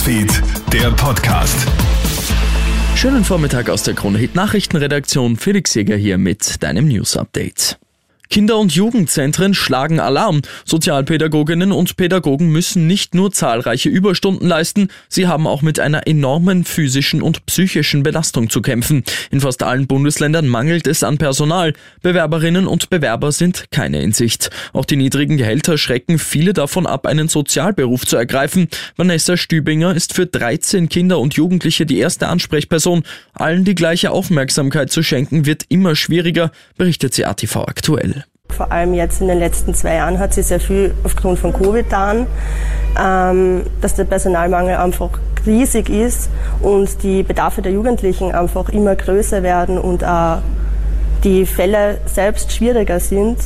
Newsfeed, der Podcast. Schönen Vormittag aus der Krone Hit Nachrichtenredaktion. Felix Jäger hier mit deinem News Update. Kinder- und Jugendzentren schlagen Alarm. Sozialpädagoginnen und Pädagogen müssen nicht nur zahlreiche Überstunden leisten, sie haben auch mit einer enormen physischen und psychischen Belastung zu kämpfen. In fast allen Bundesländern mangelt es an Personal. Bewerberinnen und Bewerber sind keine in Sicht. Auch die niedrigen Gehälter schrecken viele davon ab, einen Sozialberuf zu ergreifen. Vanessa Stübinger ist für 13 Kinder und Jugendliche die erste Ansprechperson. Allen die gleiche Aufmerksamkeit zu schenken wird immer schwieriger, berichtet sie ATV aktuell. Vor allem jetzt in den letzten zwei Jahren hat sich sehr viel aufgrund von Covid getan, ähm, dass der Personalmangel einfach riesig ist und die Bedarfe der Jugendlichen einfach immer größer werden und auch die Fälle selbst schwieriger sind.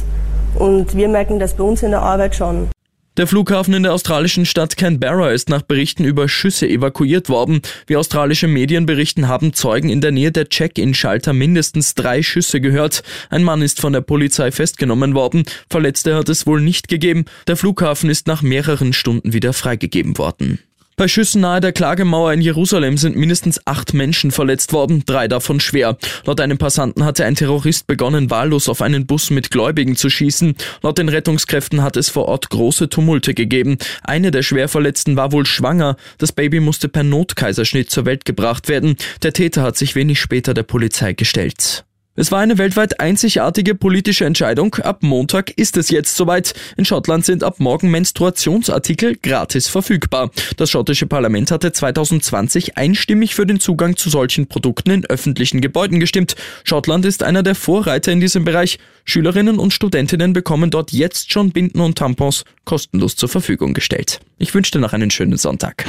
Und wir merken das bei uns in der Arbeit schon. Der Flughafen in der australischen Stadt Canberra ist nach Berichten über Schüsse evakuiert worden. Wie australische Medien berichten, haben Zeugen in der Nähe der Check-in-Schalter mindestens drei Schüsse gehört. Ein Mann ist von der Polizei festgenommen worden. Verletzte hat es wohl nicht gegeben. Der Flughafen ist nach mehreren Stunden wieder freigegeben worden. Bei Schüssen nahe der Klagemauer in Jerusalem sind mindestens acht Menschen verletzt worden, drei davon schwer. Laut einem Passanten hatte ein Terrorist begonnen, wahllos auf einen Bus mit Gläubigen zu schießen. Laut den Rettungskräften hat es vor Ort große Tumulte gegeben. Eine der Schwerverletzten war wohl schwanger. Das Baby musste per Notkaiserschnitt zur Welt gebracht werden. Der Täter hat sich wenig später der Polizei gestellt. Es war eine weltweit einzigartige politische Entscheidung. Ab Montag ist es jetzt soweit. In Schottland sind ab morgen Menstruationsartikel gratis verfügbar. Das schottische Parlament hatte 2020 einstimmig für den Zugang zu solchen Produkten in öffentlichen Gebäuden gestimmt. Schottland ist einer der Vorreiter in diesem Bereich. Schülerinnen und Studentinnen bekommen dort jetzt schon Binden und Tampons kostenlos zur Verfügung gestellt. Ich wünsche dir noch einen schönen Sonntag.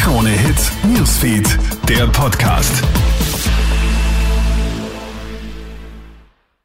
Krone Hits, Newsfeed, der Podcast.